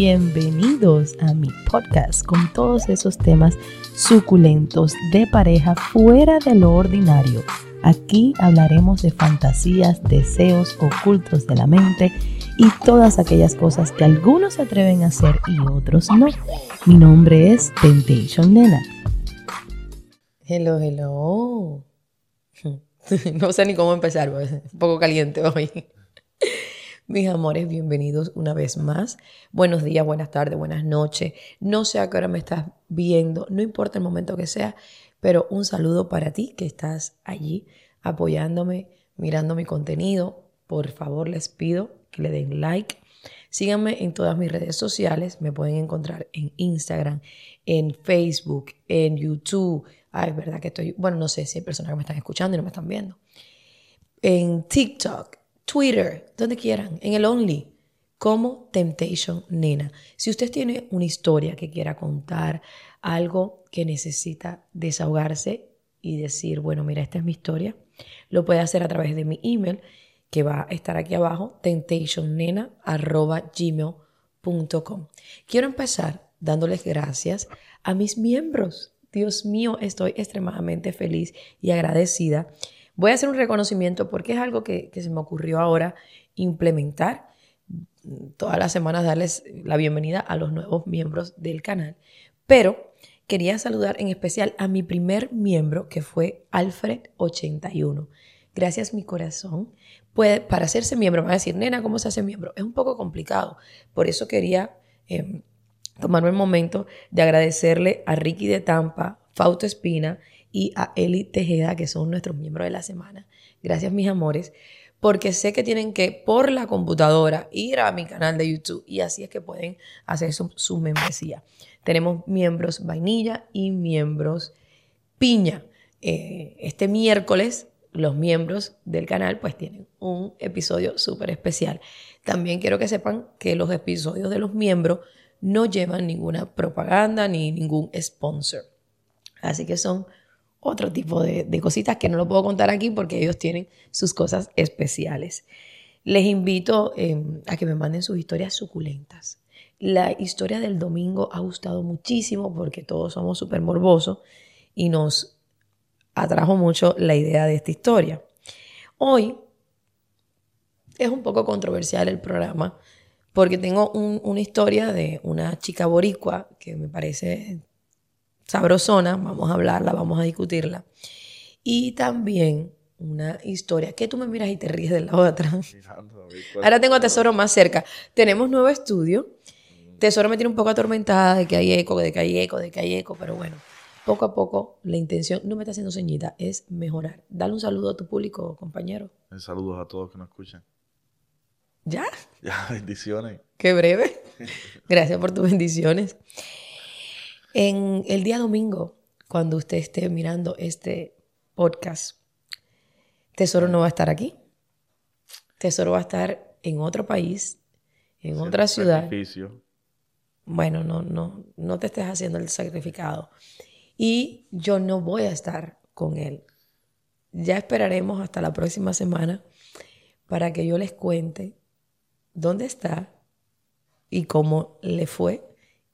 bienvenidos a mi podcast con todos esos temas suculentos de pareja fuera de lo ordinario. Aquí hablaremos de fantasías, deseos ocultos de la mente y todas aquellas cosas que algunos se atreven a hacer y otros no. Mi nombre es Temptation Nena. Hello, hello. No sé ni cómo empezar, pues, un poco caliente hoy. Mis amores, bienvenidos una vez más. Buenos días, buenas tardes, buenas noches. No sé a qué hora me estás viendo, no importa el momento que sea, pero un saludo para ti que estás allí apoyándome, mirando mi contenido. Por favor, les pido que le den like. Síganme en todas mis redes sociales. Me pueden encontrar en Instagram, en Facebook, en YouTube. Ay, es verdad que estoy. Bueno, no sé si hay personas que me están escuchando y no me están viendo. En TikTok, Twitter, donde quieran, en el Only, como Temptation Nena. Si usted tiene una historia que quiera contar, algo que necesita desahogarse y decir, bueno, mira, esta es mi historia, lo puede hacer a través de mi email que va a estar aquí abajo, temptationnena.gmail.com. Quiero empezar dándoles gracias a mis miembros. Dios mío, estoy extremadamente feliz y agradecida Voy a hacer un reconocimiento porque es algo que, se me ocurrió ahora implementar. Todas las semanas darles la bienvenida a los nuevos miembros del canal. Pero quería saludar en especial a mi primer miembro que fue Alfred81. Gracias mi corazón. Puede, para hacerse miembro, me va a decir, nena, ¿cómo se hace miembro? Es un poco complicado. Por eso quería eh, tomarme el momento de agradecerle a Ricky de Tampa, Fausto Espina y a Eli Tejeda, que son nuestros miembros de la semana. Gracias, mis amores, porque sé que tienen que, por la computadora, ir a mi canal de YouTube y así es que pueden hacer su, membresía. Tenemos miembros vainilla y miembros piña. Eh, este miércoles los miembros del canal pues tienen un episodio súper especial. También quiero que sepan que los episodios de los miembros no llevan ninguna propaganda ni ningún sponsor. Así que son otro tipo de, cositas que no lo puedo contar aquí porque ellos tienen sus cosas especiales. Les invito em, a que me manden sus historias suculentas. La historia del domingo ha gustado muchísimo porque todos somos súper morbosos y nos atrajo mucho la idea de esta historia. Hoy es un poco controversial el programa porque tengo una historia de una chica boricua que me parece sabrosona, vamos a hablarla, vamos a discutirla. Y también una historia que tú me miras y te ríes de la otra. Ahora tengo a Tesoro más cerca. Tenemos nuevo estudio. Tesoro me tiene un poco atormentada de que hay eco, de que hay eco, de que hay eco, pero bueno, poco a poco la intención, no me está haciendo ceñita, es mejorar. Dale un saludo a tu público, compañero. Saludos a todos que nos escuchan. ¿Ya? Ya, bendiciones. Qué breve. Gracias por tus bendiciones. En el día domingo, cuando usted esté mirando este podcast, Tesoro no va a estar aquí. Tesoro va a estar en otro país, en otra ciudad. Sacrificio. Bueno, no, no, no te estés haciendo el sacrificado. Y yo no voy a estar con él. Ya esperaremos hasta la próxima semana para que yo les cuente dónde está y cómo le fue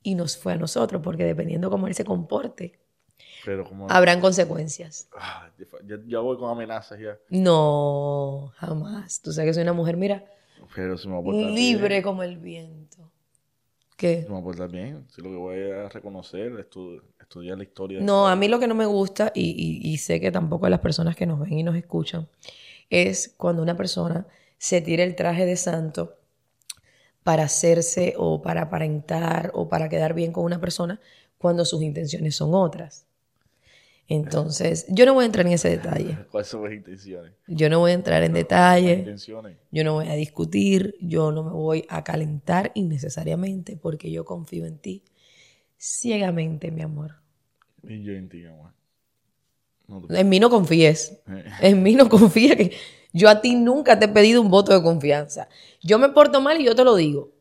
y nos fue a nosotros, porque dependiendo cómo él se comporte, habrán consecuencias. Ah, ya, voy con amenazas ya. No, jamás. Tú sabes que soy una mujer, mira, Pero si me libre como el viento. ¿Qué? Si me aporta bien, si lo que voy a reconocer, estudiar la historia. No, a mí lo que no me gusta, y, y sé que tampoco a las personas que nos ven y nos escuchan, es cuando una persona se tira el traje de santo para hacerse o para aparentar o para quedar bien con una persona cuando sus intenciones son otras. Entonces, yo no voy a entrar en ese detalle. ¿Cuáles son las intenciones? Yo no voy a entrar en detalle. Yo no voy a discutir, yo no me voy a calentar innecesariamente porque yo confío en ti ciegamente, mi amor. Y yo en ti, amor. en mí no confíes. en mí no confíes que yo a ti nunca te he pedido un voto de confianza. Yo me porto mal y yo te lo digo.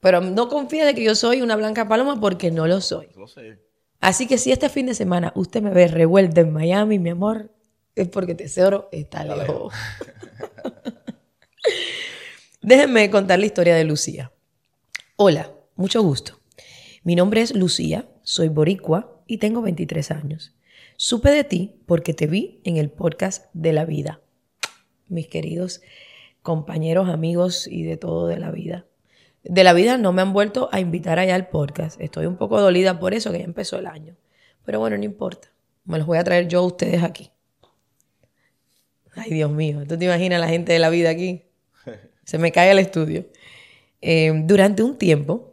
Pero no confíes de que yo soy una blanca paloma porque no lo soy. Lo sé. Así que si este fin de semana usted me ve revuelta en Miami, mi amor, es porque Tesoro está lejos. Déjenme contar la historia de Lucía. Hola, mucho gusto. Mi nombre es Lucía, soy boricua y tengo 23 años. Supe de ti porque te vi en el podcast de la vida. Mis queridos compañeros, amigos y de todo de la vida. De la vida no me han vuelto a invitar allá al podcast. Estoy un poco dolida por eso que ya empezó el año. Pero bueno, no importa. Me los voy a traer yo a ustedes aquí. Ay, Dios mío. ¿Tú te imaginas la gente de la vida aquí? Se me cae el estudio. Eh, durante un tiempo,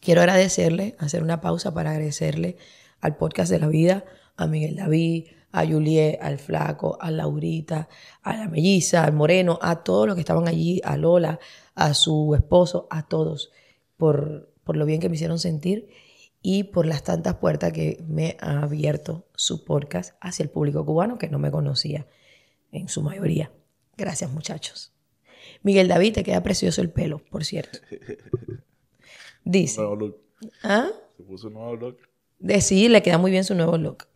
quiero agradecerle, hacer una pausa para agradecerle al podcast de la vida, a Miguel David, a Juliet, al Flaco, a Laurita, a la Melliza, al Moreno, a todos los que estaban allí, a Lola, a su esposo, a todos, por, por lo bien que me hicieron sentir y por las tantas puertas que me ha abierto su podcast hacia el público cubano que no me conocía en su mayoría. Gracias muchachos. Miguel David, te queda precioso el pelo, por cierto. Dice. Nuevo look. ¿Ah? Se puso un nuevo look. De sí, le queda muy bien su nuevo look.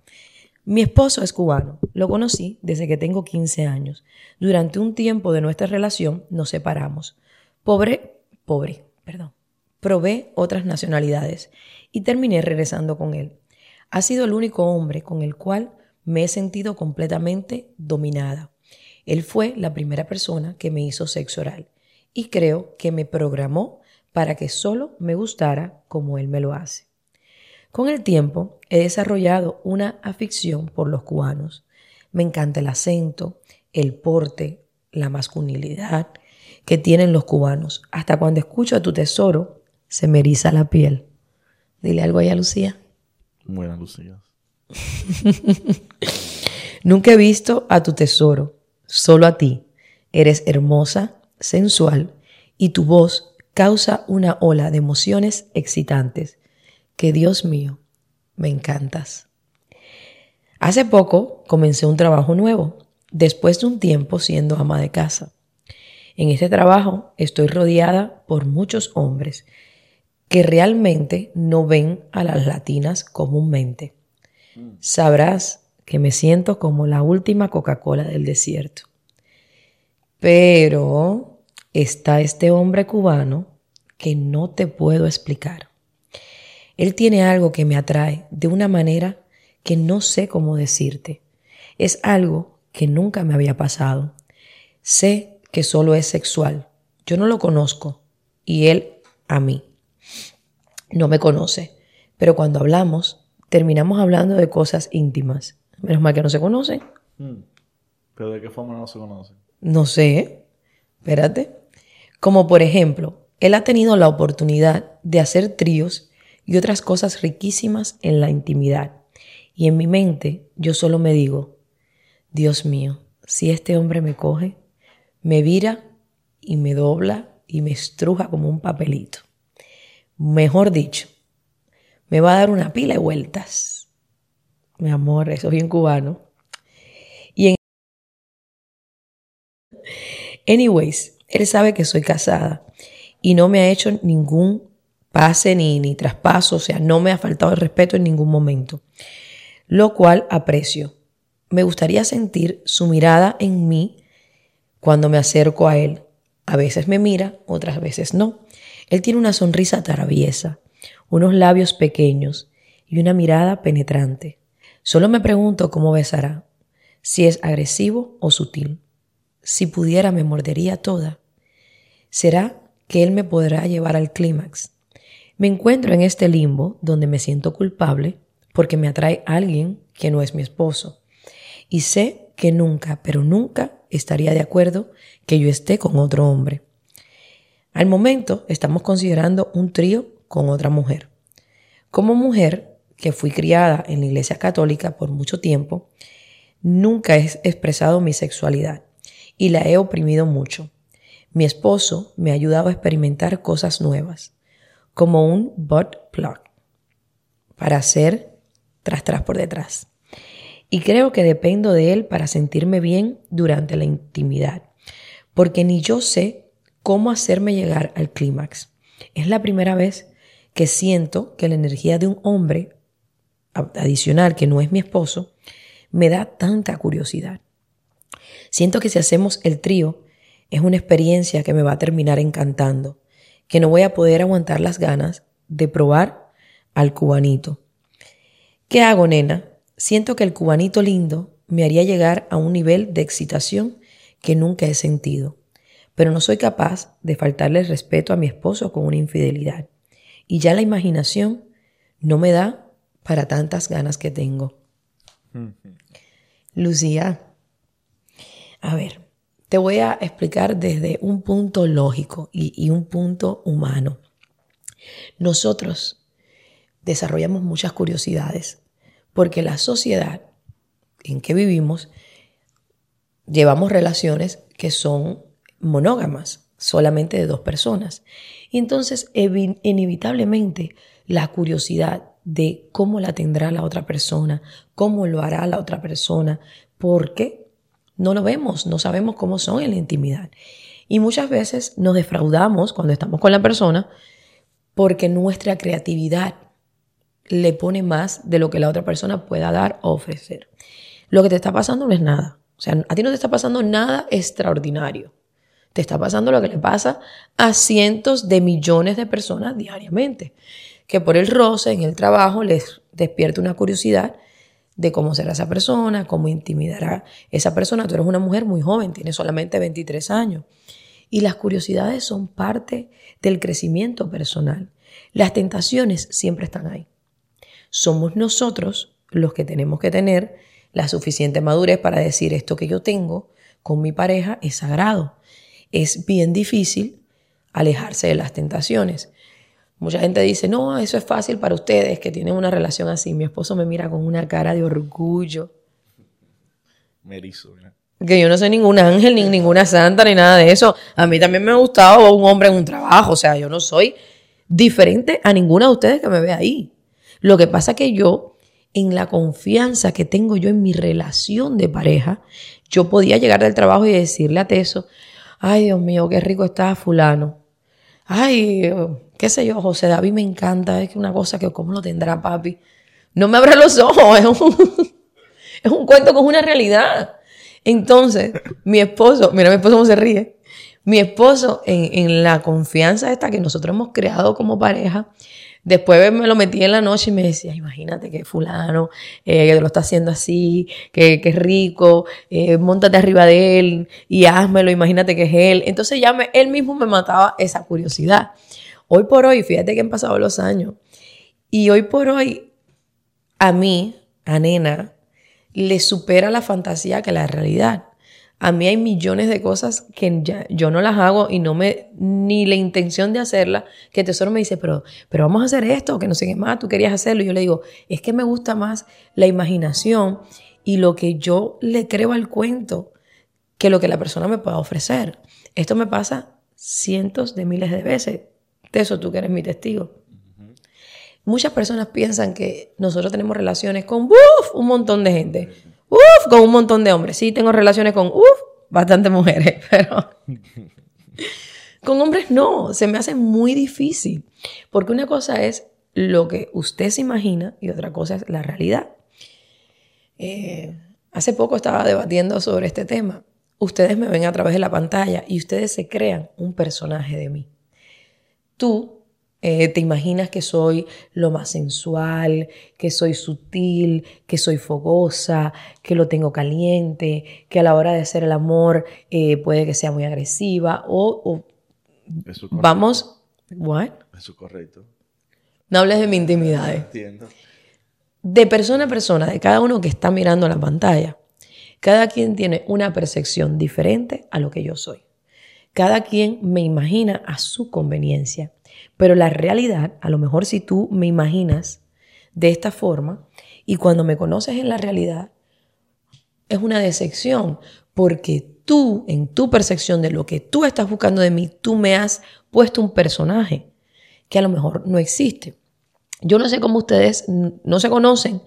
Mi esposo es cubano. Lo conocí desde que tengo 15 años. Durante un tiempo de nuestra relación nos separamos. Pobre, pobre, perdón. Probé otras nacionalidades y terminé regresando con él. Ha sido el único hombre con el cual me he sentido completamente dominada. Él fue la primera persona que me hizo sexo oral y creo que me programó para que solo me gustara como él me lo hace. Con el tiempo he desarrollado una afición por los cubanos. Me encanta el acento, el porte, la masculinidad que tienen los cubanos. Hasta cuando escucho a tu tesoro, se me eriza la piel. Dile algo ahí a Lucía. Buena Lucía. Nunca he visto a tu tesoro, solo a ti. Eres hermosa, sensual y tu voz causa una ola de emociones excitantes. Que Dios mío, me encantas. Hace poco comencé un trabajo nuevo, después de un tiempo siendo ama de casa. En este trabajo estoy rodeada por muchos hombres que realmente no ven a las latinas comúnmente. Sabrás que me siento como la última Coca-Cola del desierto. Pero está este hombre cubano que no te puedo explicar. Él tiene algo que me atrae de una manera que no sé cómo decirte. Es algo que nunca me había pasado. Sé que solo es sexual. Yo no lo conozco y él a mí. No me conoce, pero cuando hablamos, terminamos hablando de cosas íntimas. Menos mal que no se conocen. Hmm. ¿Pero de qué forma no se conoce? No sé. Espérate. Como por ejemplo, él ha tenido la oportunidad de hacer tríos y otras cosas riquísimas en la intimidad. Y en mi mente yo solo me digo, Dios mío, si este hombre me coge, me vira y me dobla y me estruja como un papelito. Mejor dicho, me va a dar una pila de vueltas. Mi amor, eso es bien cubano. Y en... Anyways, él sabe que soy casada y no me ha hecho ningún pase ni, ni traspaso, o sea, no me ha faltado el respeto en ningún momento, lo cual aprecio. Me gustaría sentir su mirada en mí cuando me acerco a él. A veces me mira, otras veces no. Él tiene una sonrisa traviesa, unos labios pequeños y una mirada penetrante. Solo me pregunto cómo besará, si es agresivo o sutil. Si pudiera me mordería toda. ¿Será que él me podrá llevar al clímax? Me encuentro en este limbo donde me siento culpable porque me atrae alguien que no es mi esposo. Y sé que nunca, pero nunca estaría de acuerdo que yo esté con otro hombre. Al momento estamos considerando un trío con otra mujer. Como mujer que fui criada en la iglesia católica por mucho tiempo, nunca he expresado mi sexualidad y la he oprimido mucho. Mi esposo me ha ayudado a experimentar cosas nuevas, como un butt plug, para hacer tras tras por detrás. Y creo que dependo de él para sentirme bien durante la intimidad, porque ni yo sé cómo hacerme llegar al clímax. Es la primera vez que siento que la energía de un hombre adicional que no es mi esposo me da tanta curiosidad. Siento que si hacemos el trío es una experiencia que me va a terminar encantando, que no voy a poder aguantar las ganas de probar al cubanito. ¿Qué hago, nena? Siento que el cubanito lindo me haría llegar a un nivel de excitación que nunca he sentido, pero no soy capaz de faltarle el respeto a mi esposo con una infidelidad. Y ya la imaginación no me da para tantas ganas que tengo. Lucía, a ver, te voy a explicar desde un punto lógico y, un punto humano. Nosotros desarrollamos muchas curiosidades porque la sociedad en que vivimos llevamos relaciones que son monógamas, solamente de dos personas. Y entonces, inevitablemente, la curiosidad de cómo la tendrá la otra persona, cómo lo hará la otra persona, porque no lo vemos, no sabemos cómo son en la intimidad. Y muchas veces nos defraudamos cuando estamos con la persona porque nuestra creatividad le pone más de lo que la otra persona pueda dar o ofrecer. Lo que te está pasando no es nada. O sea, a ti no te está pasando nada extraordinario. Te está pasando lo que le pasa a cientos de millones de personas diariamente, que por el roce en el trabajo les despierta una curiosidad de cómo será esa persona, cómo intimidará esa persona. Tú eres una mujer muy joven, tienes solamente 23 años. Y las curiosidades son parte del crecimiento personal. Las tentaciones siempre están ahí. Somos nosotros los que tenemos que tener la suficiente madurez para decir esto que yo tengo con mi pareja es sagrado. Es bien difícil alejarse de las tentaciones. Mucha gente dice, no, eso es fácil para ustedes que tienen una relación así. Mi esposo me mira con una cara de orgullo. Me erizo, Que yo no soy ningún ángel, ni ninguna santa, ni nada de eso. A mí también me ha gustado un hombre en un trabajo. O sea, yo no soy diferente a ninguna de ustedes que me ve ahí. Lo que pasa que yo en la confianza que tengo yo en mi relación de pareja, yo podía llegar del trabajo y decirle a Teso, ay Dios mío, qué rico está fulano. Ay, qué sé yo, José David me encanta, es una cosa que cómo lo tendrá papi. No me abra los ojos, es un, es un cuento con una realidad. Entonces, mi esposo, mira mi esposo cómo se ríe, mi esposo en, en la confianza esta que nosotros hemos creado como pareja, Después me lo metí en la noche y me decía, imagínate que fulano, eh, que lo está haciendo así, que, que es rico, eh, montate arriba de él y házmelo, imagínate que es él. Entonces ya me, él mismo me mataba esa curiosidad. Hoy por hoy, fíjate que han pasado los años, y hoy por hoy a mí, a Nena, le supera la fantasía que la realidad. A mí hay millones de cosas que ya, yo no las hago y no me, ni la intención de hacerlas, que el tesoro me dice, pero, pero vamos a hacer esto, que no sé qué más, tú querías hacerlo. Y yo le digo, es que me gusta más la imaginación y lo que yo le creo al cuento que lo que la persona me pueda ofrecer. Esto me pasa cientos de miles de veces. De eso tú que eres mi testigo. Muchas personas piensan que nosotros tenemos relaciones con un montón de gente. Uf, con un montón de hombres. Sí, tengo relaciones con, uf, bastantes mujeres, pero con hombres no, se me hace muy difícil. Porque una cosa es lo que usted se imagina y otra cosa es la realidad. Eh, hace poco estaba debatiendo sobre este tema. Ustedes me ven a través de la pantalla y ustedes se crean un personaje de mí. Tú eh, te imaginas que soy lo más sensual, que soy sutil, que soy fogosa, que lo tengo caliente, que a la hora de hacer el amor eh, puede que sea muy agresiva o, vamos, what? Eso es correcto. No hables de mi intimidad. Entiendo. De persona a persona, de cada uno que está mirando la pantalla, cada quien tiene una percepción diferente a lo que yo soy. Cada quien me imagina a su conveniencia. Pero la realidad, a lo mejor si tú me imaginas de esta forma y cuando me conoces en la realidad, es una decepción porque tú, en tu percepción de lo que tú estás buscando de mí, tú me has puesto un personaje que a lo mejor no existe. Yo no sé cómo ustedes no se conocen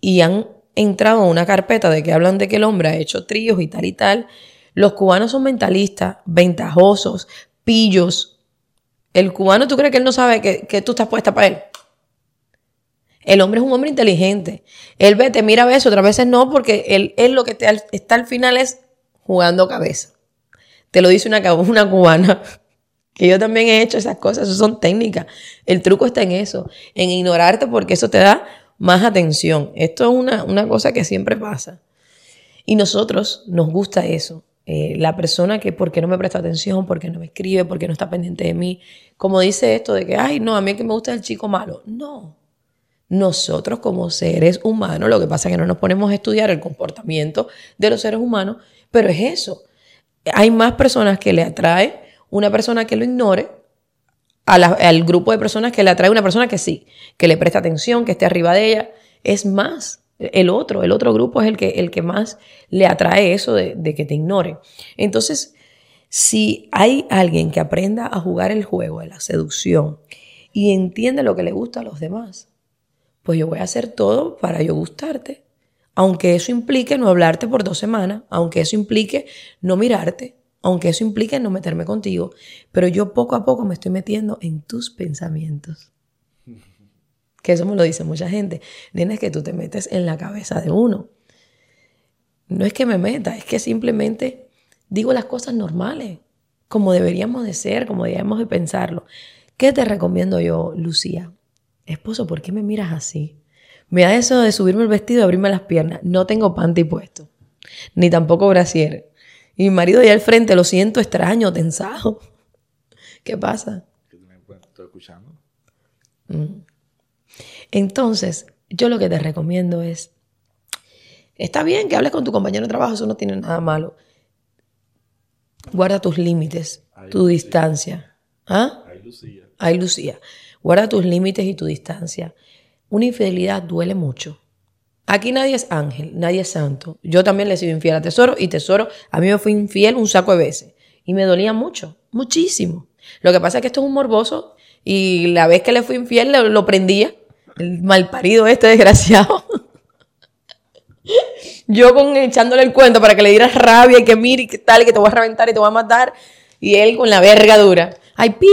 y han entrado a una carpeta de que hablan de que el hombre ha hecho tríos y tal y tal. Los cubanos son mentalistas, ventajosos, pillos, el cubano, ¿tú crees que él no sabe que, tú estás puesta para él? El hombre es un hombre inteligente. Él ve, te mira a veces, otras veces no, porque él, él lo que está al final es jugando cabeza. Te lo dice una, una cubana Que yo también he hecho esas cosas, eso son técnicas. El truco está en eso, en ignorarte porque eso te da más atención. Esto es una, una cosa que siempre pasa. Y nosotros nos gusta eso. Eh, la persona que, porque no me presta atención? porque no me escribe? porque no está pendiente de mí? Como dice esto de que, ay, no, a mí que me gusta el chico malo. No. Nosotros como seres humanos, lo que pasa es que no nos ponemos a estudiar el comportamiento de los seres humanos, pero es eso. Hay más personas que le atrae una persona que lo ignore al grupo de personas que le atrae una persona que sí, que le presta atención, que esté arriba de ella. Es más, el otro, el otro grupo es el que, el que más le atrae eso de, que te ignore. Entonces, si hay alguien que aprenda a jugar el juego de la seducción y entiende lo que le gusta a los demás, pues yo voy a hacer todo para yo gustarte. Aunque eso implique no hablarte por dos semanas, aunque eso implique no mirarte, aunque eso implique no meterme contigo, pero yo poco a poco me estoy metiendo en tus pensamientos. Que eso me lo dice mucha gente. Nena, es que tú te metes en la cabeza de uno. No es que me meta, es que simplemente digo las cosas normales, como deberíamos de ser, como deberíamos de pensarlo. ¿Qué te recomiendo yo, Lucía? esposo, ¿por qué me miras así? Me da eso de subirme el vestido y abrirme las piernas. No tengo panty puesto, ni tampoco brasier. Y mi marido allá al frente lo siento extraño, tensado. ¿Qué pasa? Estoy escuchando. Mm. Entonces, yo lo que te recomiendo es, está bien que hables con tu compañero de trabajo, eso no tiene nada malo. Guarda tus límites, tu distancia. ¿Ah? Ay, Lucía. Ay, Lucía. Guarda tus límites y tu distancia. Una infidelidad duele mucho. Aquí nadie es ángel, nadie es santo. Yo también le he sido infiel a Tesoro y Tesoro a mí me fue infiel un saco de veces. Y me dolía mucho, muchísimo. Lo que pasa es que esto es un morboso y la vez que le fui infiel lo, prendía. El malparido este desgraciado. Yo con echándole el cuento para que le dieras rabia y que mire y que tal, y que te voy a reventar y te voy a matar. Y él con la verga dura. ¡Ay, pi!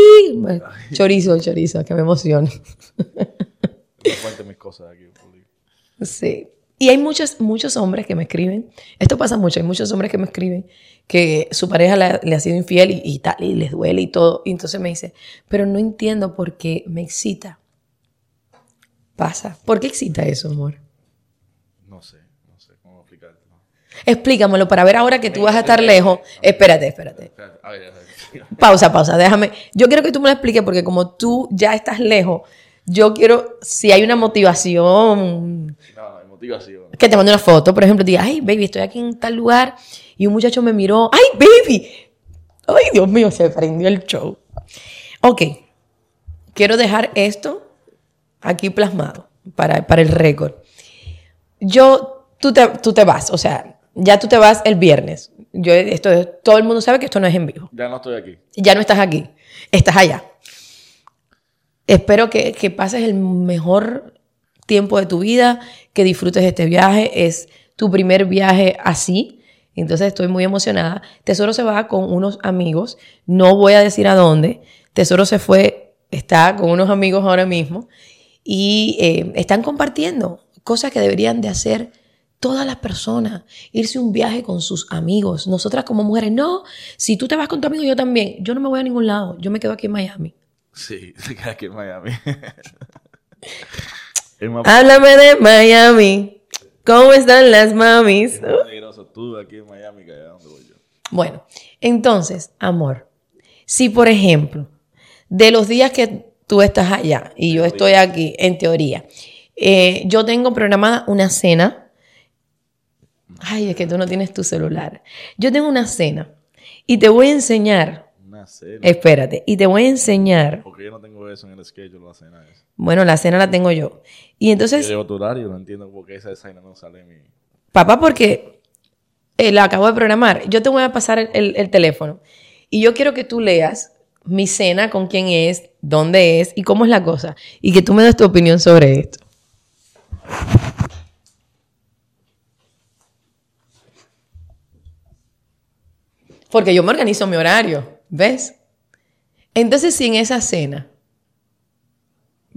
Chorizo, chorizo, que me emociona. mis cosas aquí. Sí. Y hay muchos, muchos hombres que me escriben. Esto pasa mucho. Hay muchos hombres que me escriben que su pareja le, ha sido infiel y, y, tal, y les duele y todo. Y entonces me dice, pero no entiendo por qué me excita. Pasa. ¿Por qué excita eso, amor? No sé, no sé cómo explicártelo. Explícamelo para ver ahora que tú vas a estar lejos. Espérate, espérate. Pausa, pausa, déjame. Yo quiero que tú me lo expliques porque como tú ya estás lejos, yo quiero, si hay una motivación. No, hay motivación. Que te mande una foto, por ejemplo, diga, ay, baby, estoy aquí en tal lugar y un muchacho me miró, ay, baby. Ay, Dios mío, se prendió el show. Ok, quiero dejar esto aquí plasmado para, para el récord. Yo, tú te, tú te vas, o sea, ya tú te vas el viernes. Yo, esto, todo el mundo sabe que esto no es en vivo. Ya no estoy aquí. Ya no estás aquí, estás allá. Espero que, que pases el mejor tiempo de tu vida, que disfrutes este viaje. Es tu primer viaje así. Entonces estoy muy emocionada. Tesoro se va con unos amigos. No voy a decir a dónde. Tesoro se fue, está con unos amigos ahora mismo. Y eh, están compartiendo cosas que deberían de hacer todas las personas, irse un viaje con sus amigos. Nosotras como mujeres, no, si tú te vas con tu amigo, yo también. Yo no me voy a ningún lado, yo me quedo aquí en Miami. Sí, se queda aquí en Miami. Háblame de Miami. ¿Cómo están las mamis? Tú aquí en Miami, que allá donde voy yo. Bueno, entonces, amor, si por ejemplo, de los días que tú estás allá y yo estoy aquí, en teoría, eh, yo tengo programada una cena Ay, es que tú no tienes tu celular. Yo tengo una cena y te voy a enseñar. Una cena. Espérate, y te voy a enseñar. Porque yo no tengo eso en el schedule, la cena es. Bueno, la cena la tengo yo. Y entonces. Yo tu horario, no entiendo por qué esa cena no sale en mi. Papá, porque eh, la acabo de programar. Yo te voy a pasar el, el teléfono. Y yo quiero que tú leas mi cena, con quién es, dónde es y cómo es la cosa. Y que tú me des tu opinión sobre esto. Porque yo me organizo mi horario, ¿ves? Entonces, si en esa cena,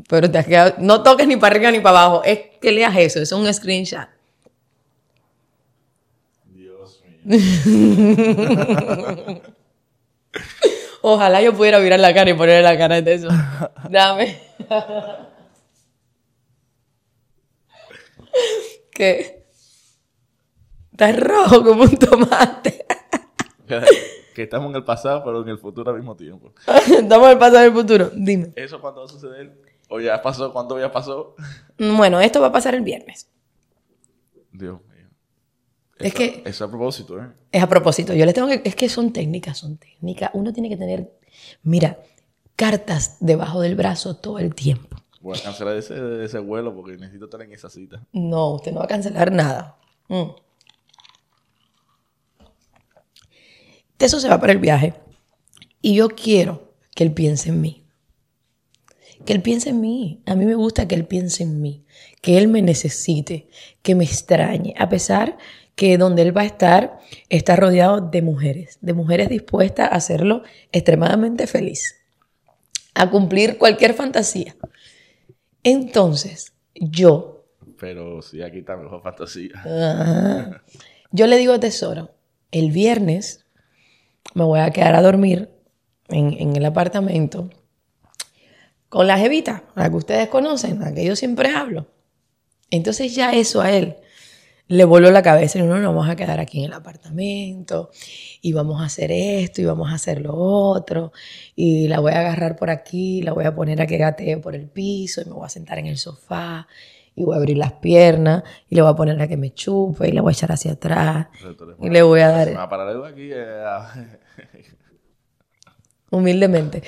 pero te has quedado, no toques ni para arriba ni para abajo, es que leas eso, es un screenshot. Dios mío. Ojalá yo pudiera mirar la cara y ponerle la cara de eso. Dame. ¿Qué? Estás rojo como un tomate. que estamos en el pasado, pero en el futuro al mismo tiempo. Estamos en el pasado y el futuro. Dime. ¿Eso cuándo va a suceder? ¿O ya pasó? ¿Cuándo ya pasó? Bueno, esto va a pasar el viernes. Dios. Es que- Eso a propósito, ¿eh? Es a propósito, yo les tengo que... Es que son técnicas, son técnicas. Uno tiene que tener, mira, cartas debajo del brazo todo el tiempo. Voy a cancelar ese, ese vuelo porque necesito estar en esa cita. No, usted no va a cancelar nada. Mm. Eso se va para el viaje. Y yo quiero que él piense en mí. Que él piense en mí. A mí me gusta que él piense en mí. Que él me necesite. Que me extrañe. A pesar que donde él va a estar está rodeado de mujeres. De mujeres dispuestas a hacerlo extremadamente feliz. A cumplir cualquier fantasía. Entonces, yo Pero sí, aquí está mejor fantasía. Ajá. Yo le digo a Tesoro, el viernes me voy a quedar a dormir en, en el apartamento con la jevita, la que ustedes conocen, la que yo siempre hablo. Entonces ya eso a él le voló la cabeza y no nos vamos a quedar aquí en el apartamento y vamos a hacer esto y vamos a hacer lo otro y la voy a agarrar por aquí, la voy a poner a que gatee por el piso y me voy a sentar en el sofá y voy a abrir las piernas y le voy a poner a que me chupe y le voy a echar hacia atrás y le voy a Me dar va a parar algo aquí. eh, a- humildemente.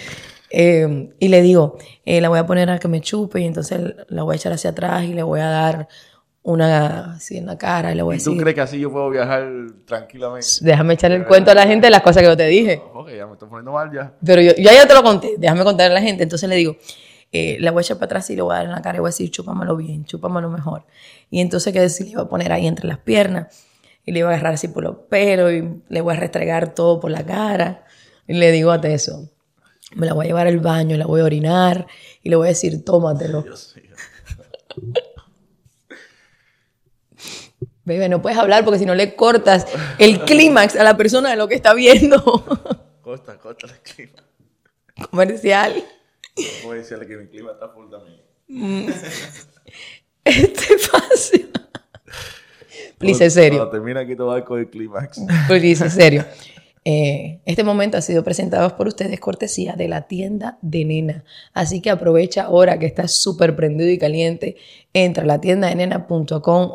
Eh, y le digo, eh, la voy a poner a que me chupe y entonces la voy a echar hacia atrás y le voy a dar una así en la cara y le voy a ¿Y tú decir, crees que así yo puedo viajar tranquilamente? déjame echarle el cuento a la gente de las cosas que yo te dije. Ok, ya me estoy poniendo mal ya. Pero yo, ya yo te lo conté, déjame contarle a la gente. Entonces le digo, eh, la voy a echar para atrás y le voy a dar en la cara y voy a decir, chúpamelo bien, chúpamelo mejor. Y entonces, ¿qué decir? Le iba a poner ahí entre las piernas y le iba a agarrar así por los pelos y le voy a restregar todo por la cara. Y le digo a Teso, me la voy a llevar al baño, la voy a orinar y le voy a decir, tómatelo. Dios mío. Bebé, no puedes hablar porque si no le cortas el clímax a la persona de lo que está viendo. Costa, costa el clima. Comercial. Voy a decirle que mi clima está full también. Este espacio. Please, es serio. Cuando termina aquí todo con el clímax. Please, en serio. Eh, este momento ha sido presentado por ustedes cortesía de la tienda de nena. Así que aprovecha ahora que estás súper prendido y caliente. Entra a la tienda de nena.com,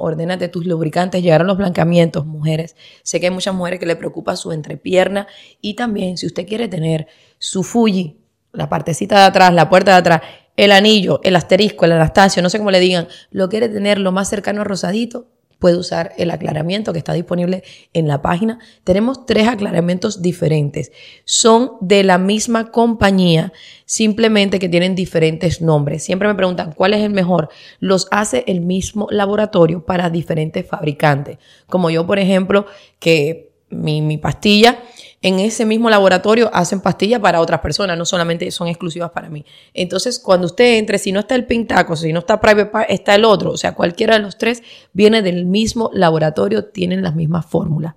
tus lubricantes, llegaron los blancamientos, mujeres. Sé que hay muchas mujeres que le preocupa su entrepierna y también si usted quiere tener su Fuji, la partecita de atrás, la puerta de atrás, el anillo, el asterisco, el Anastasio, no sé cómo le digan, lo quiere tener lo más cercano a rosadito, puede usar el aclaramiento que está disponible en la página. Tenemos tres aclaramientos diferentes. Son de la misma compañía, simplemente que tienen diferentes nombres. Siempre me preguntan cuál es el mejor. Los hace el mismo laboratorio para diferentes fabricantes. Como yo, por ejemplo, que mi, mi pastilla, en ese mismo laboratorio hacen pastillas para otras personas, no solamente son exclusivas para mí. Entonces, cuando usted entre, si no está el Pintaco, si no está Private Par, está el otro, o sea, cualquiera de los tres viene del mismo laboratorio, tienen las mismas fórmulas.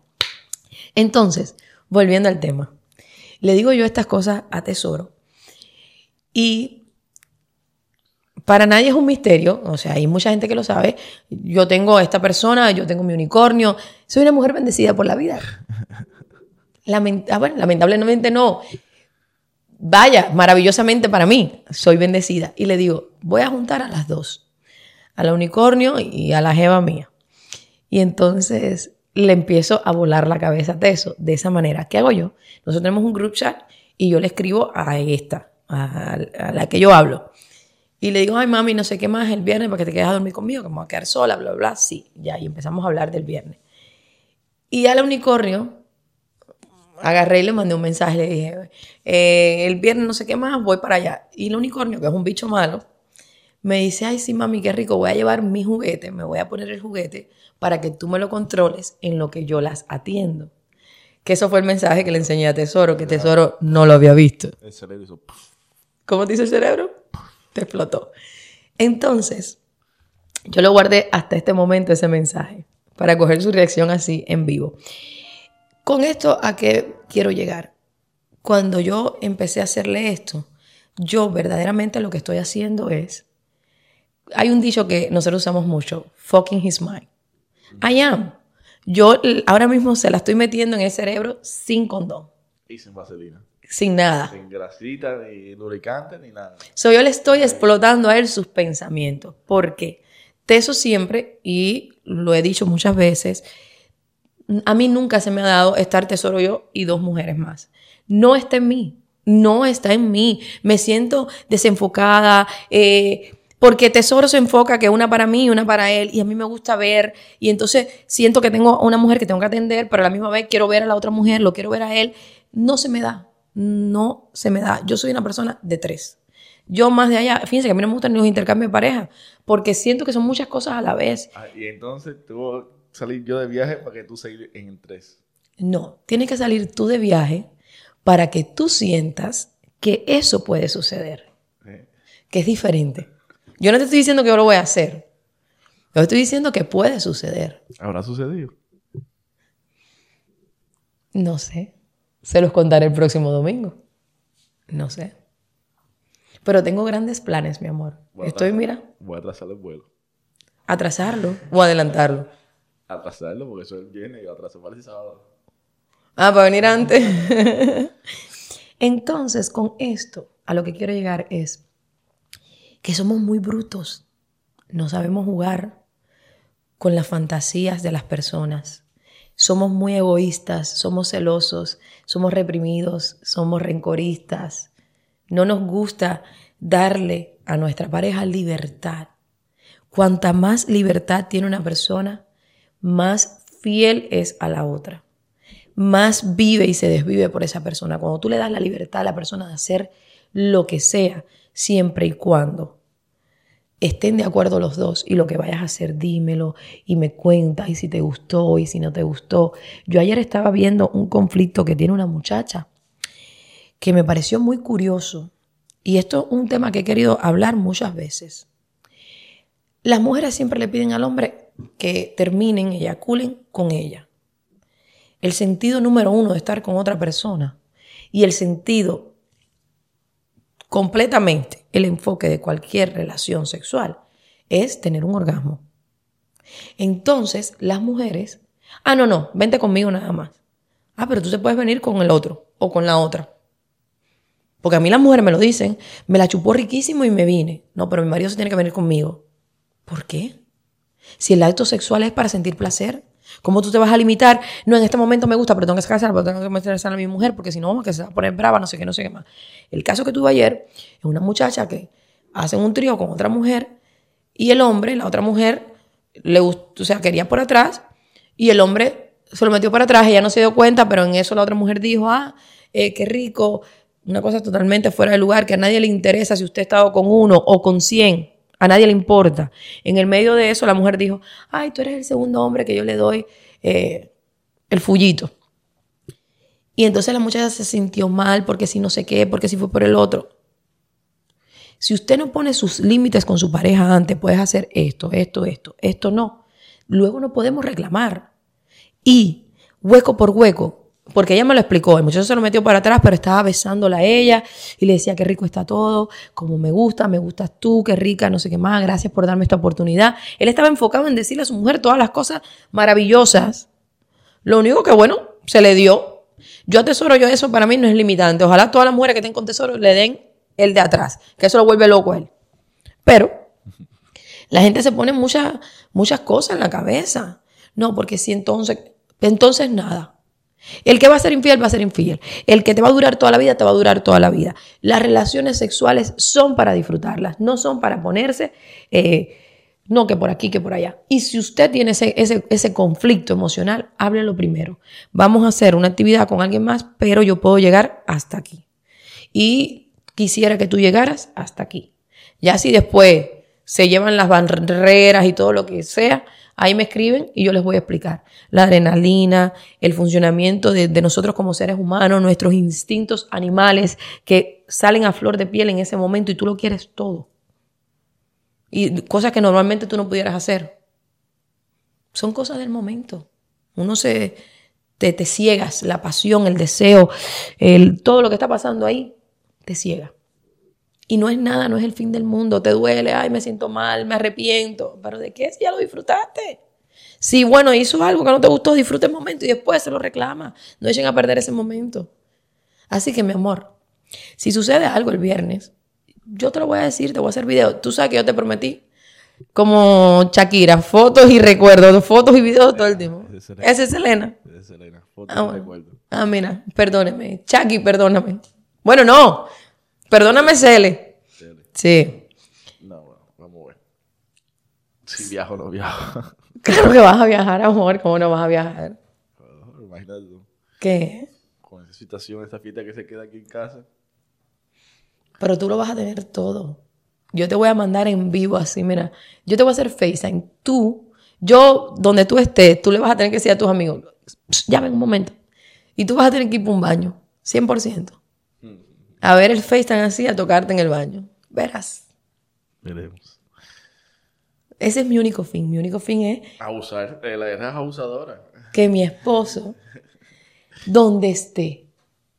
Entonces, volviendo al tema, le digo yo estas cosas a Tesoro y para nadie es un misterio, o sea, hay mucha gente que lo sabe. Yo tengo a esta persona, yo tengo mi unicornio, soy una mujer bendecida por la vida. Ah, lamentablemente no. Vaya, maravillosamente para mí, soy bendecida. Y le digo, voy a juntar a las dos, a la unicornio y a la jeva mía. Y entonces le empiezo a volar la cabeza de eso, de esa manera. ¿Qué hago yo? Nosotros tenemos un group chat y yo le escribo a esta, a, a la que yo hablo. Y le digo, ay mami, no sé qué más el viernes para que te quedes a dormir conmigo, que me voy a quedar sola, bla, bla, bla. Sí, ya, y empezamos a hablar del viernes. Y al unicornio, agarré y le mandé un mensaje, le dije, eh, el viernes no sé qué más, voy para allá. Y el unicornio, que es un bicho malo, me dice, ay sí mami, qué rico, voy a llevar mi juguete, me voy a poner el juguete para que tú me lo controles en lo que yo las atiendo. Que eso fue el mensaje que le enseñé a Tesoro, que Tesoro no lo había visto. El cerebro hizo... ¿Cómo te hizo el cerebro? Te explotó. Entonces, yo lo guardé hasta este momento ese mensaje para coger su reacción así en vivo. Con esto a qué quiero llegar. cuando yo empecé a hacerle esto, yo verdaderamente lo que estoy haciendo es, hay un dicho que nosotros usamos mucho, fucking his mind. I am. Yo ahora mismo se la estoy metiendo en el cerebro sin condón. Y sin vaselina. Sin nada. Sin grasita, ni lubricante, ni nada. So, yo le estoy explotando a él sus pensamientos. ¿Por qué? Teso siempre, y lo he dicho muchas veces, a mí nunca se me ha dado estar tesoro yo y dos mujeres más. No está en mí. No está en mí. Me siento desenfocada. Eh, porque Tesoro se enfoca que una para mí y una para él, y a mí me gusta ver, y entonces siento que tengo una mujer que tengo que atender, pero a la misma vez quiero ver a la otra mujer, lo quiero ver a él. No se me da, no se me da. Yo soy una persona de tres. Yo más de allá, fíjense que a mí no me gustan los intercambios de pareja, porque siento que son muchas cosas a la vez. Ah, y entonces que salir yo de viaje para que tú salgas en tres. No, tienes que salir tú de viaje para que tú sientas que eso puede suceder, que es diferente. Yo no te estoy diciendo que yo lo voy a hacer. Yo estoy diciendo que puede suceder. ¿Habrá sucedido? No sé. Se los contaré el próximo domingo. No sé. Pero tengo grandes planes, mi amor. Estoy, mira. Voy a atrasar el vuelo. ¿Atrasarlo o adelantarlo? Atrasarlo porque eso es viernes y atraso para el sábado. Ah, para venir antes. Entonces, con esto, a lo que quiero llegar es que somos muy brutos, no sabemos jugar con las fantasías de las personas. Somos muy egoístas, somos celosos, somos reprimidos, somos rencoristas. No nos gusta darle a nuestra pareja libertad. Cuanta más libertad tiene una persona, más fiel es a la otra. Más vive y se desvive por esa persona. Cuando tú le das la libertad a la persona de hacer lo que sea, siempre y cuando estén de acuerdo los dos y lo que vayas a hacer, dímelo y me cuentas y si te gustó y si no te gustó. Yo ayer estaba viendo un conflicto que tiene una muchacha que me pareció muy curioso y esto es un tema que he querido hablar muchas veces. Las mujeres siempre le piden al hombre que terminen, eyaculen con ella. El sentido número uno de estar con otra persona y el sentido completamente el enfoque de cualquier relación sexual es tener un orgasmo. Entonces, las mujeres, ah, no, no, vente conmigo nada más. Ah, pero tú te puedes venir con el otro o con la otra. Porque a mí las mujeres me lo dicen, me la chupó riquísimo y me vine. No, pero mi marido se tiene que venir conmigo. ¿Por qué? Si el acto sexual es para sentir placer, ¿Cómo tú te vas a limitar? No, en este momento me gusta, pero tengo que casar, pero tengo que meterse a mi mujer, porque si no, que se va a poner brava, no sé qué, no sé qué más. El caso que tuve ayer es una muchacha que hace un trío con otra mujer y el hombre, la otra mujer, le gustó, o sea, quería por atrás y el hombre se lo metió por atrás, ella no se dio cuenta, pero en eso la otra mujer dijo, ah, eh, qué rico, una cosa totalmente fuera de lugar, que a nadie le interesa si usted ha estado con uno o con cien. A nadie le importa. En el medio de eso, la mujer dijo, ay, tú eres el segundo hombre que yo le doy eh, el fullito. Y entonces la muchacha se sintió mal porque si no sé qué, porque si fue por el otro. Si usted no pone sus límites con su pareja antes, puedes hacer esto, esto, esto, esto no. Luego no podemos reclamar. Y hueco por hueco, porque ella me lo explicó, el muchacho se lo metió para atrás, pero estaba besándola a ella y le decía qué rico está todo, como me gusta, me gustas tú, qué rica, no sé qué más, gracias por darme esta oportunidad. Él estaba enfocado en decirle a su mujer todas las cosas maravillosas. Lo único que, bueno, se le dio. Yo atesoro yo eso, para mí no es limitante. Ojalá todas las mujeres que tengan con tesoro le den el de atrás, que eso lo vuelve loco a él. Pero la gente se pone muchas, muchas cosas en la cabeza. No, porque si entonces, entonces nada. El que va a ser infiel va a ser infiel. El que te va a durar toda la vida, te va a durar toda la vida. Las relaciones sexuales son para disfrutarlas, no son para ponerse, eh, no que por aquí, que por allá. Y si usted tiene ese, ese, ese conflicto emocional, háblelo primero. Vamos a hacer una actividad con alguien más, pero yo puedo llegar hasta aquí. Y quisiera que tú llegaras hasta aquí. Ya si después se llevan las barreras y todo lo que sea, Ahí me escriben y yo les voy a explicar la adrenalina, el funcionamiento de, nosotros como seres humanos, nuestros instintos animales que salen a flor de piel en ese momento y tú lo quieres todo. Y cosas que normalmente tú no pudieras hacer. Son cosas del momento. Uno se, te, te ciegas, la pasión, el deseo, el, todo lo que está pasando ahí, te ciega. Y no es nada, no es el fin del mundo, te duele, ay, me siento mal, me arrepiento. ¿Pero de qué? Si ya lo disfrutaste. Si, bueno, hizo algo que no te gustó, disfruta el momento y después se lo reclama. No echen a perder ese momento. Así que, mi amor, si sucede algo el viernes, yo te lo voy a decir, te voy a hacer video. Tú sabes que yo te prometí, como Shakira, fotos y recuerdos, fotos y videos todo el tiempo. Esa es Selena. Esa es Selena. Fotos Ah, y recuerdos. Ah, mira, perdóneme. Chucky, perdóname. Bueno, no. Perdóname, Cele. Tele. Sí. No, bueno, vamos a ver. Si viajo o no viajo. Claro que vas a viajar, amor. ¿Cómo no vas a viajar? Imagínate tú, ¿Qué? con esa situación, esta fiesta que se queda aquí en casa. Pero tú lo vas a tener todo. Yo te voy a mandar en vivo así, mira. Yo te voy a hacer FaceTime. Tú, yo, donde tú estés, tú le vas a tener que decir a tus amigos, "Psst, llame un momento. Y tú vas a tener que ir para un baño, 100%. A ver el FaceTime así, a tocarte en el baño. Verás. Veremos. Ese es mi único fin. Mi único fin es Abusar. Eh, la guerra es abusadora. que mi esposo, donde esté,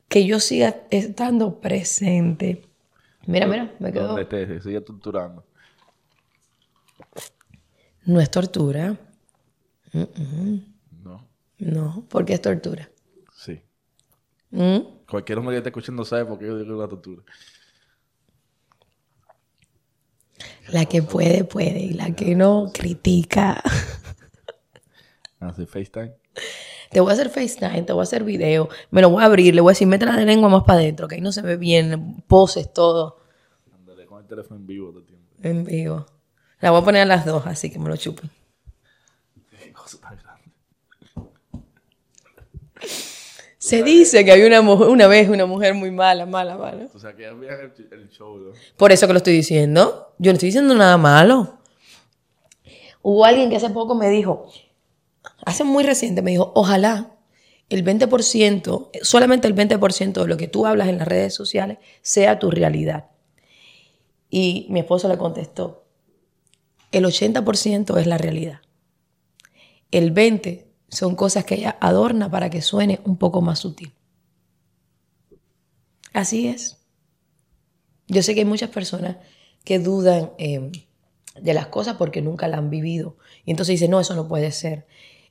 que yo siga estando presente. Mira, mira, me quedó. Donde esté, se sigue torturando. No es tortura. No. No, porque es tortura. Sí. ¿Mm? Cualquier hombre que esté escuchando sabe por qué yo digo la tortura. La que puede, puede. Y la que no, critica. Hace FaceTime. Te voy a hacer FaceTime, te voy a hacer video. Me lo voy a abrir, le voy a decir, métela de lengua más para adentro, que ahí no se ve bien, poses, todo Ándale con el teléfono en vivo todo el tiempo. en vivo. La voy a poner a las dos, así que me lo chupen. Qué cosa tan Se dice que había una, mujer, una vez una mujer muy mala, mala, mala. O sea, que el, el show, ¿no? Por eso que lo estoy diciendo. Yo no estoy diciendo nada malo. Hubo alguien que hace poco me dijo, hace muy reciente, me dijo, ojalá el 20%, solamente el 20% de lo que tú hablas en las redes sociales sea tu realidad. Y mi esposo le contestó, el 80% es la realidad. El 20% son cosas que ella adorna para que suene un poco más sutil. Así es. Yo sé que hay muchas personas que dudan eh, de las cosas porque nunca la han vivido. Y entonces dicen, no, eso no puede ser.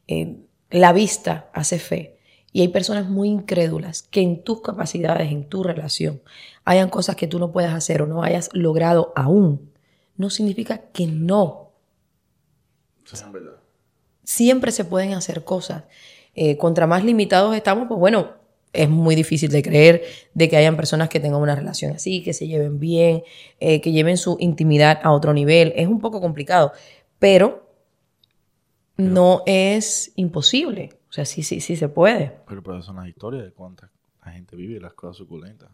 Eh, la vista hace fe. Y hay personas muy incrédulas que en tus capacidades, en tu relación, hayan cosas que tú no puedas hacer o no hayas logrado aún. No significa que no. Eso es en verdad. Siempre se pueden hacer cosas. Eh, contra más limitados estamos, pues bueno, es muy difícil de creer de que hayan personas que tengan una relación así, que se lleven bien, eh, que lleven su intimidad a otro nivel. Es un poco complicado, pero no es imposible. O sea, sí, sí, sí se puede. Pero, pero son las historias de cuánta la gente vive las cosas suculentas.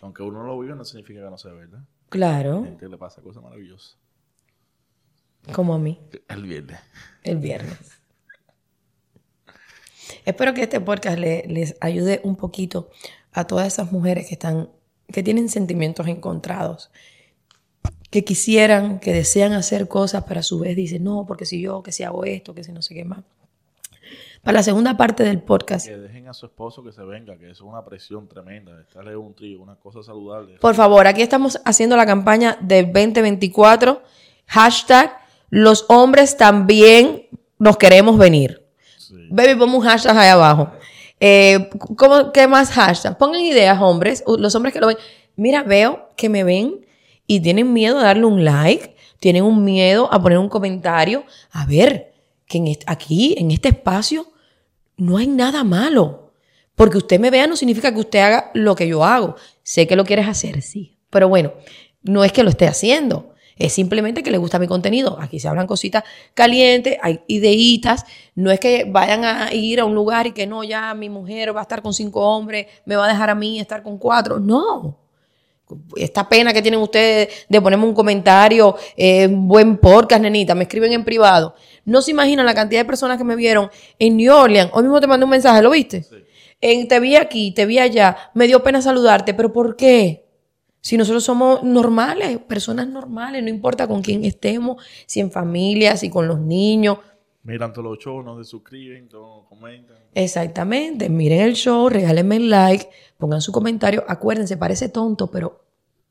Aunque uno no lo vive, no significa que no sea verdad. Claro, gente que le pasa cosas maravillosas. Como a mí, El viernes. el viernes. Espero que este podcast le- les ayude un poquito a todas esas mujeres que están, que tienen sentimientos encontrados, que quisieran, que desean hacer cosas, pero a su vez dicen, no, porque si yo, que si hago esto, que si no sé qué más. Para la segunda parte del podcast, Que dejen a su esposo que se venga, que eso es una presión tremenda. Estarle un trío, una cosa saludable. Por favor, aquí estamos haciendo la campaña del 2024. Hashtag, los hombres también nos queremos venir. Sí. Baby, ponme un hashtag ahí abajo. Eh, ¿cómo, ¿Qué más hashtag? Pongan ideas, hombres. Los hombres que lo ven. Mira, veo que me ven y tienen miedo a darle un like. Tienen un miedo a poner un comentario. A ver, que en aquí, en este espacio, no hay nada malo. Porque usted me vea no significa que usted haga lo que yo hago. Sé que lo quieres hacer, sí. Pero bueno, no es que lo esté haciendo. Es simplemente que le gusta mi contenido. Aquí se hablan cositas calientes, hay ideitas. No es que vayan a ir a un lugar y que no, ya mi mujer va a estar con cinco hombres, me va a dejar a mí estar con cuatro. No. Esta pena que tienen ustedes de ponerme un comentario, eh, buen podcast, nenita, me escriben en privado. No se imaginan la cantidad de personas que me vieron en New Orleans. Hoy mismo te mandé un mensaje, ¿lo viste? En, te vi aquí, te vi allá, me dio pena saludarte, pero ¿por qué? Si nosotros somos normales, personas normales, no importa con quién estemos, si en familia, si con los niños. Miran todos los shows, no se suscriben, todos comentan. Exactamente. Miren el show, regálenme el like, pongan su comentario. Acuérdense, parece tonto, pero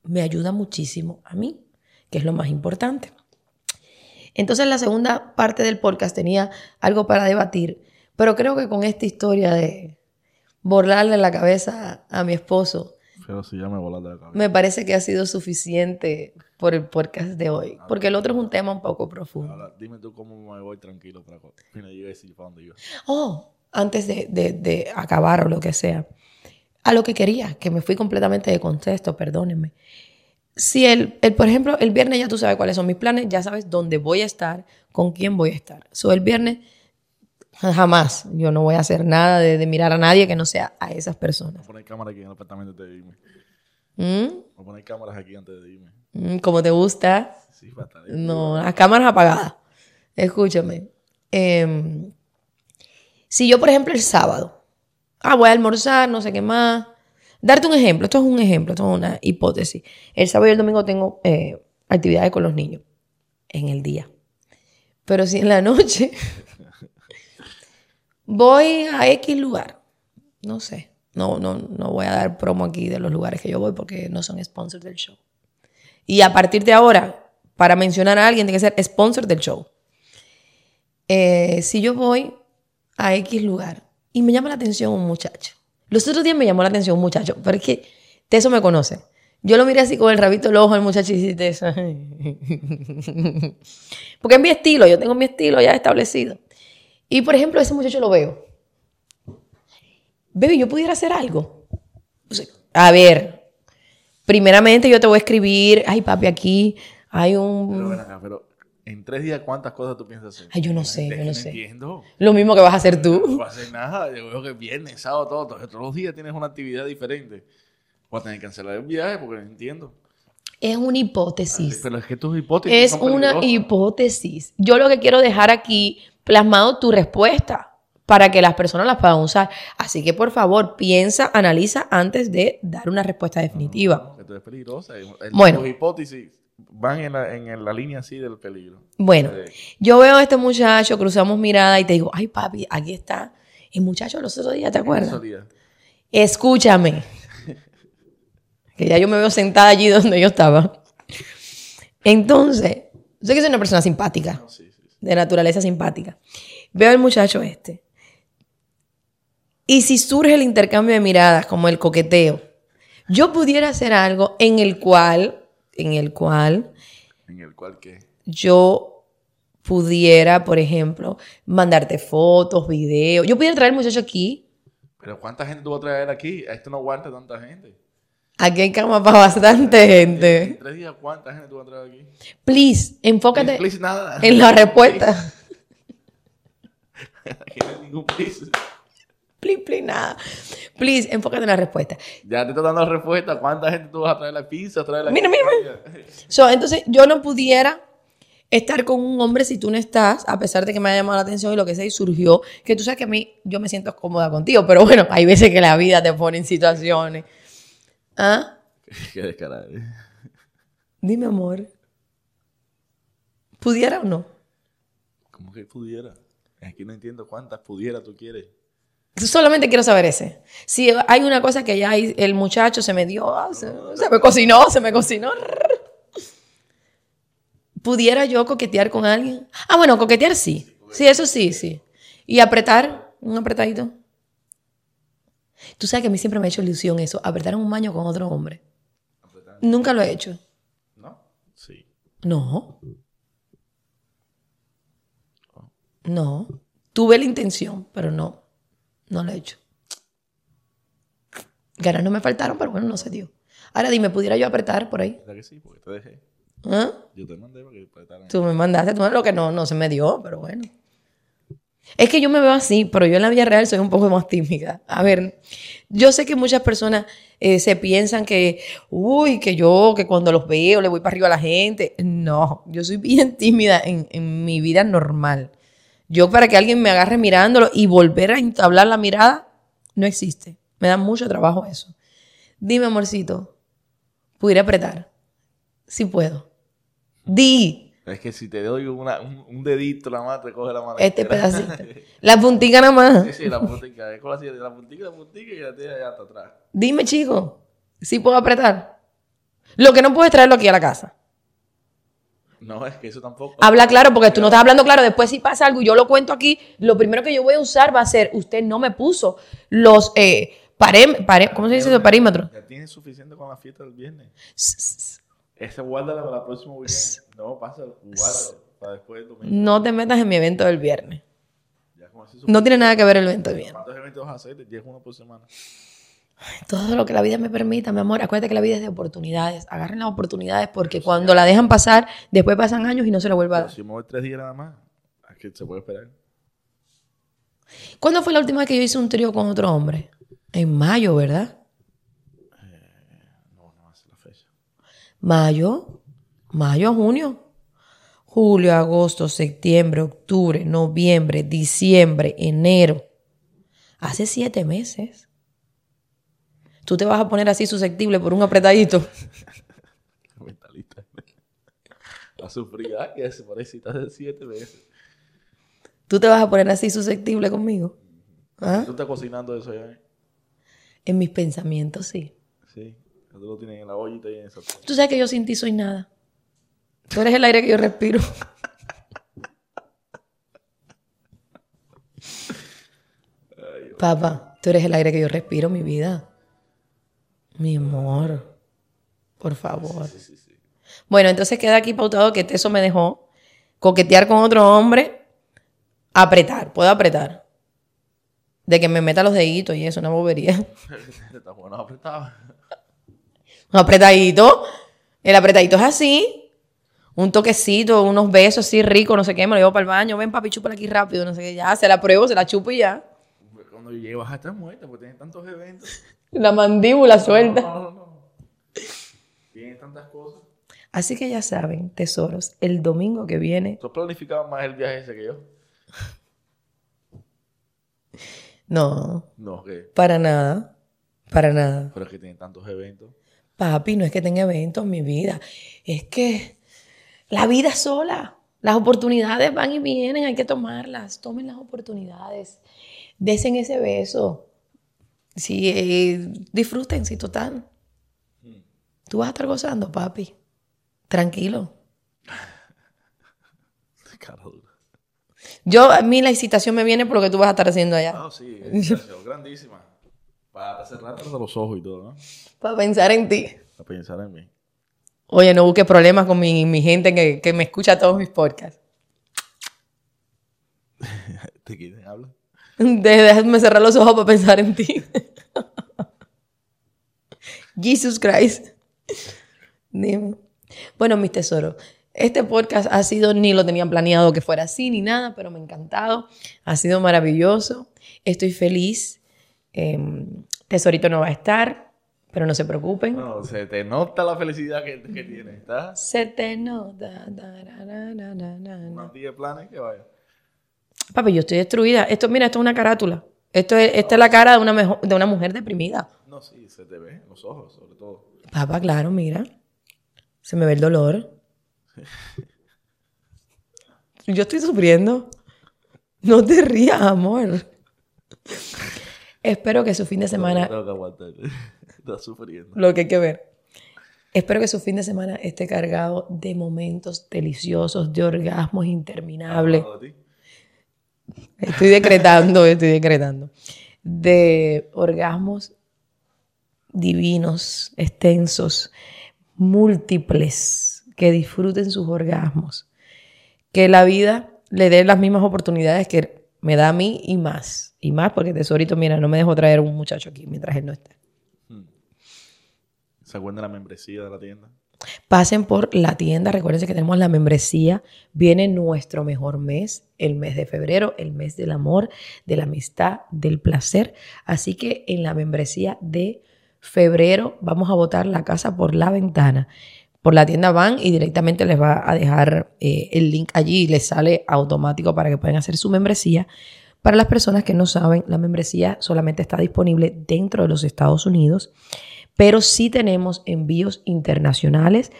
me ayuda muchísimo a mí, que es lo más importante. Entonces, la segunda parte del podcast tenía algo para debatir, pero creo que con esta historia de borrarle la cabeza a mi esposo, Pero si ya me volaste la cabeza. me parece que ha sido suficiente por el podcast de hoy, porque el otro es un tema un poco profundo. Ahora, dime tú cómo me voy tranquilo para Mira, yo decir para dónde iba. Oh, antes de, de- de acabar o lo que sea, a lo que quería, que me fui completamente de contexto, perdónenme. Si el, el, por ejemplo, el viernes ya tú sabes cuáles son mis planes, ya sabes dónde voy a estar, con quién voy a estar. So, el viernes jamás yo no voy a hacer nada de, de mirar a nadie que no sea a esas Voy personas. a poner cámara aquí en el apartamento antes de irme. ¿Mm? Voy a poner cámaras aquí antes de irme. Mm, Como te gusta, Sí, ahí. No, las cámaras apagadas. Escúchame. Em, si yo, por ejemplo, el sábado, ah, voy a almorzar, no sé qué más. Darte un ejemplo, esto es un ejemplo, esto es una hipótesis. El sábado y el domingo tengo eh, actividades con los niños en el día. Pero si en la noche voy a X lugar, no sé, no, no, no voy a dar promo aquí de los lugares que yo voy porque no son sponsors del show. Y a partir de ahora, para mencionar a alguien, tiene que ser sponsor del show. Eh, si yo voy a X lugar y me llama la atención un muchacho. Los otros días me llamó la atención un muchacho, pero es que de eso me conoce. Yo lo miré así con el rabito del ojo al muchacho y eso. Porque es mi estilo, yo tengo mi estilo ya establecido. Y por ejemplo, ese muchacho lo veo. Baby, yo pudiera hacer algo. O sea, a ver, primeramente yo te voy a escribir, ay papi, aquí hay Pero un... ven acá, pero en tres días, ¿cuántas cosas tú piensas hacer? Ay, yo no sé, yo no sé. entiendo. Lo mismo que vas a hacer No tú. va a hacer nada. Yo veo que viernes, sábado, todo, todo. Todos los días tienes una actividad diferente. Voy a tener que cancelar el viaje porque no entiendo. Es una hipótesis. Pero es que tus hipótesis Es son una hipótesis. Yo lo que quiero dejar aquí plasmado tu respuesta para que las personas las puedan usar. Así que por favor, piensa, analiza antes de dar una respuesta definitiva. Eres peligrosa. El- Bueno. Tus hipótesis van en la, en la línea así del peligro. Bueno, Eh, yo veo a este muchacho, cruzamos mirada y te digo, ay papi, aquí está el muchacho de los otros días, ¿te acuerdas? Escúchame. Que ya yo me veo sentada allí donde yo estaba. Entonces, sé que soy una persona simpática, No, sí, sí, sí. De naturaleza simpática. Veo al muchacho este. Y si surge el intercambio de miradas, como el coqueteo, yo pudiera hacer algo en el cual, en el cual En el cual que... yo pudiera, por ejemplo, mandarte fotos, videos. Yo pudiera traer al muchacho aquí. Pero ¿cuánta gente tú vas a traer aquí? Esto no aguanta tanta gente. Aquí hay cama para bastante En gente. tres días, ¿cuánta gente tú vas a traer aquí? Please, enfócate Please, nada. en la respuesta. Aquí no hay ningún please. Please, please, nada. Please, enfócate en la respuesta. Ya te estoy dando la respuesta. ¿Cuánta gente tú vas a traer la pizza? Traer la Mira, mira, So, entonces, yo no pudiera estar con un hombre si tú no estás, a pesar de que me ha llamado la atención y lo que sea, y surgió, que tú sabes que a mí, yo me siento cómoda contigo, pero bueno, hay veces que la vida te pone en situaciones. ¿Ah? Qué descarado. Dime, amor. ¿Pudiera o no? ¿Cómo que pudiera? Aquí no entiendo cuántas pudiera tú quieres. Solamente quiero saber ese. Si hay una cosa que ya el muchacho se me dio, ah, se, se me cocinó, se me cocinó. ¿Pudiera yo coquetear con alguien? Ah, bueno, coquetear sí. Sí, eso sí, sí. ¿Y apretar? ¿Un apretadito? Tú sabes que a mí siempre me ha hecho ilusión eso, apretar un baño con otro hombre. Nunca lo he hecho. ¿No? Sí. No. No. Tuve la intención, pero no. No lo he hecho. Ganas no me faltaron, pero bueno, no se dio. Ahora dime, ¿pudiera yo apretar por ahí? ¿Verdad que sí? Porque te dejé. ¿Ah? Yo te mandé para que apretaran. Tú me mandaste, tú lo que no, no se me dio, pero bueno. Es que yo me veo así, pero yo en la vida real soy un poco más tímida. A ver, yo sé que muchas personas eh, se piensan que, uy, que yo, que cuando los veo le voy para arriba a la gente. No, yo soy bien tímida en, mi vida normal. Yo para que alguien me agarre mirándolo y volver a entablar la mirada, no existe. Me da mucho trabajo eso. Dime, amorcito, ¿pudiera apretar? Sí puedo. Di. Es que si te doy una- un, un dedito nada más, te coge la mano. Este pedacito. La puntica nada más. sí, sí, la puntica. Es con la silla, la puntica, la puntica y la tira allá hasta atrás. Dime, chico, si puedo apretar. Lo que no puedes traerlo aquí a la casa. No, es que eso tampoco. Habla claro, porque tú no estás hablando claro. Después, si pasa algo y yo lo cuento aquí, lo primero que yo voy a usar va a ser: usted no me puso los. Eh, paré- paré- ¿Cómo se dice eso? Parímetros. Ya tienes suficiente con la fiesta del viernes. Ese guárdala para la próxima weekend. No, pasa, guárdalo para después del domingo. No te metas en mi evento del viernes. Ya No tiene nada que ver el evento del viernes. ¿Cuántos eventos vas a hacer? 10 uno por semana. Todo lo que la vida me permita, mi amor. Acuérdate que la vida es de oportunidades. Agarren las oportunidades porque cuando la dejan pasar, después pasan años y no se la vuelva a dar. si me voy tres días nada más, es que se puede esperar. ¿Cuándo fue la última vez que yo hice un trío con otro hombre? En mayo, ¿verdad? No, no hace la fecha. Mayo, mayo, junio. Julio, agosto, septiembre, octubre, noviembre, diciembre, enero. Hace siete meses. Tú te vas a poner así susceptible por un apretadito. La sufrida que se parece hace siete veces. Tú te vas a poner así susceptible conmigo. ¿Ah? ¿Tú estás cocinando eso ya? eh? En mis pensamientos, sí. Sí. Tú lo tienes en la ollita y en esa. Tú sabes que yo sin ti soy nada. Tú eres el aire que yo respiro. Papá, tú eres el aire que yo respiro, mi vida. Mi amor. Por favor. Bueno, entonces queda aquí pautado que eso me dejó coquetear con otro hombre, apretar, puedo apretar. De que me meta los deditos y eso, una bobería. Está bueno apretado. Un apretadito. El apretadito es así. Un toquecito, unos besos así ricos, no sé qué, me lo llevo para el baño. Ven, papi, chúpala aquí rápido, no sé qué. Ya, se la pruebo, se la chupo y ya. Cuando llegues vas a estar muerta porque tienes tantos eventos. La mandíbula suelta. No, no, no. Tienes tantas cosas. Así que ya saben, tesoros, el domingo que viene. ¿Tú has planificado más el viaje ese que yo? No, No, que. para nada. Para nada. Pero es que tienes tantos eventos. Papi, no es que tenga eventos en mi vida. Es que la vida es sola. Las oportunidades van y vienen, hay que tomarlas. Tomen las oportunidades. Desen ese beso. Sí, eh, disfruten, sí, total. Tú vas a estar gozando, papi. Tranquilo. Yo, a mí la excitación me viene por lo que tú vas a estar haciendo allá. Ah, sí, grandísima. Para cerrar los ojos y todo, ¿no? Para pensar en ti. Para pensar en mí. Oye, no busques problemas con mi, mi gente que, que me escucha todos mis podcasts. ¿De quién habla? Déjame cerrar los ojos para pensar en ti. Jesus Christ. Dime. Bueno, mis tesoros, este podcast ha sido, ni lo tenían planeado que fuera así, ni nada, pero me ha encantado. Ha sido maravilloso. Estoy feliz. Em, tesorito no va a estar, pero no se preocupen. No, se te nota la felicidad que, que tienes. ¿Estás? Se te nota. da, da, da, da, da, da. Unos 10 planes que vaya. Papi, yo estoy destruida. Esto, mira, esto es una carátula. Esto es, esta es la cara de una, mejo- de una mujer deprimida. No, sí, se te ve en los ojos, sobre todo. Papá, claro, mira. Se me ve el dolor. Yo estoy sufriendo. No te rías, amor. Espero que su fin de semana, Tengo que aguantar. Estás sufriendo. lo que hay que ver. Espero que su fin de semana esté cargado de momentos deliciosos, de orgasmos interminables. Estoy decretando, estoy decretando. De orgasmos divinos, extensos, múltiples, que disfruten sus orgasmos. Que la vida le dé las mismas oportunidades que me da a mí y más. Y más porque tesorito, mira, no me dejo traer un muchacho aquí mientras él no esté. ¿Se acuerdan de la membresía de la tienda? Pasen por la tienda, recuerden que tenemos la membresía. Viene nuestro mejor mes, el mes de febrero, el mes del amor, de la amistad, del placer. Así que en la membresía de febrero vamos a botar la casa por la ventana. Por la tienda van y directamente les va a dejar eh, el link allí y les sale automático para que puedan hacer su membresía. Para las personas que no saben, la membresía solamente está disponible dentro de los Estados Unidos pero sí tenemos envíos internacionales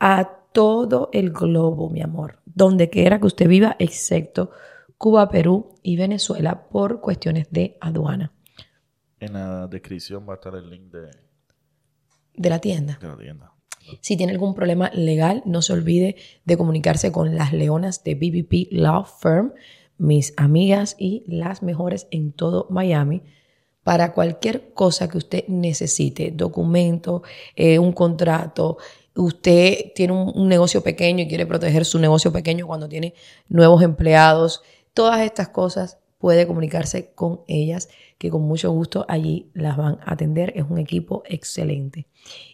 a todo el globo, mi amor, donde quiera que usted viva, excepto Cuba, Perú y Venezuela por cuestiones de aduana. En la descripción va a estar el link de, De la tienda. de la tienda. Si tiene algún problema legal, no se olvide de comunicarse con las leonas de BBP Law Firm, mis amigas y las mejores en todo Miami, para cualquier cosa que usted necesite, documento, eh, un contrato. Usted tiene un, un negocio pequeño y quiere proteger su negocio pequeño cuando tiene nuevos empleados. Todas estas cosas puede comunicarse con ellas, que con mucho gusto allí las van a atender. Es un equipo excelente.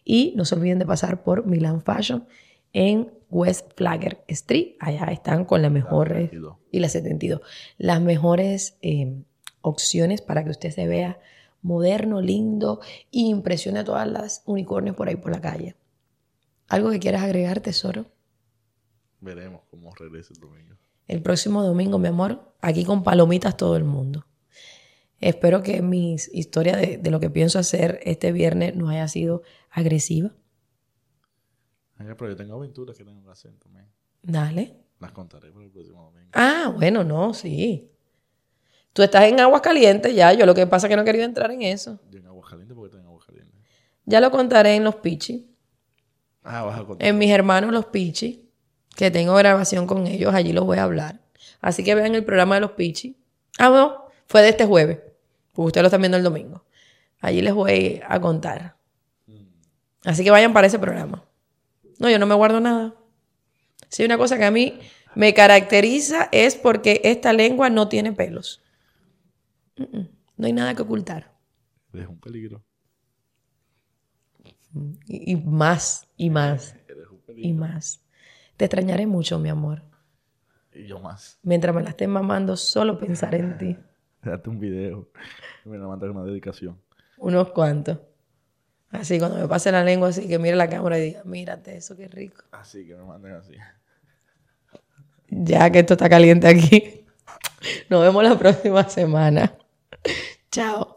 Y no se olviden de pasar por Milan Fashion en West Flagger Street. Allá están con las mejores 72. y la 72. Las mejores eh, opciones para que usted se vea moderno, lindo y impresione a todas las unicornios por ahí por la calle. ¿Algo que quieras agregar, tesoro? Veremos cómo regresa el domingo. El próximo domingo, mi amor, aquí con palomitas todo el mundo. Espero que mi historia de, de lo que pienso hacer este viernes no haya sido agresiva. Pero yo tengo aventuras que tengo que hacer también. Dale. Las contaré para el próximo domingo. Ah, bueno, no, sí. Tú estás en aguas calientes ya. Yo lo que pasa es que no he querido entrar en eso. Yo en Aguascalientes porque estoy en Aguascalientes. Ya lo contaré en los pichis. Ah, vas a contar. En mis hermanos los pichis, que tengo grabación con ellos, allí los voy a hablar. Así que vean el programa de los pichis. Ah, no, fue de este jueves. Porque ustedes lo están viendo el domingo. Allí les voy a contar. Así que vayan para ese programa. No, yo no me guardo nada. Si hay una cosa que a mí me caracteriza es porque esta lengua no tiene pelos. No hay nada que ocultar. Eres un peligro. Y, y más, y más, Eres un y peligro. más. Te extrañaré mucho, mi amor. Y yo más. Mientras me la estés mamando, solo pensar en ti. Date un video. Me la mandas una dedicación. Unos cuantos. Así, cuando me pase la lengua, así que mire la cámara y diga, mírate eso, qué rico. Así que me manden así. Ya que esto está caliente aquí. Nos vemos la próxima semana. Chao.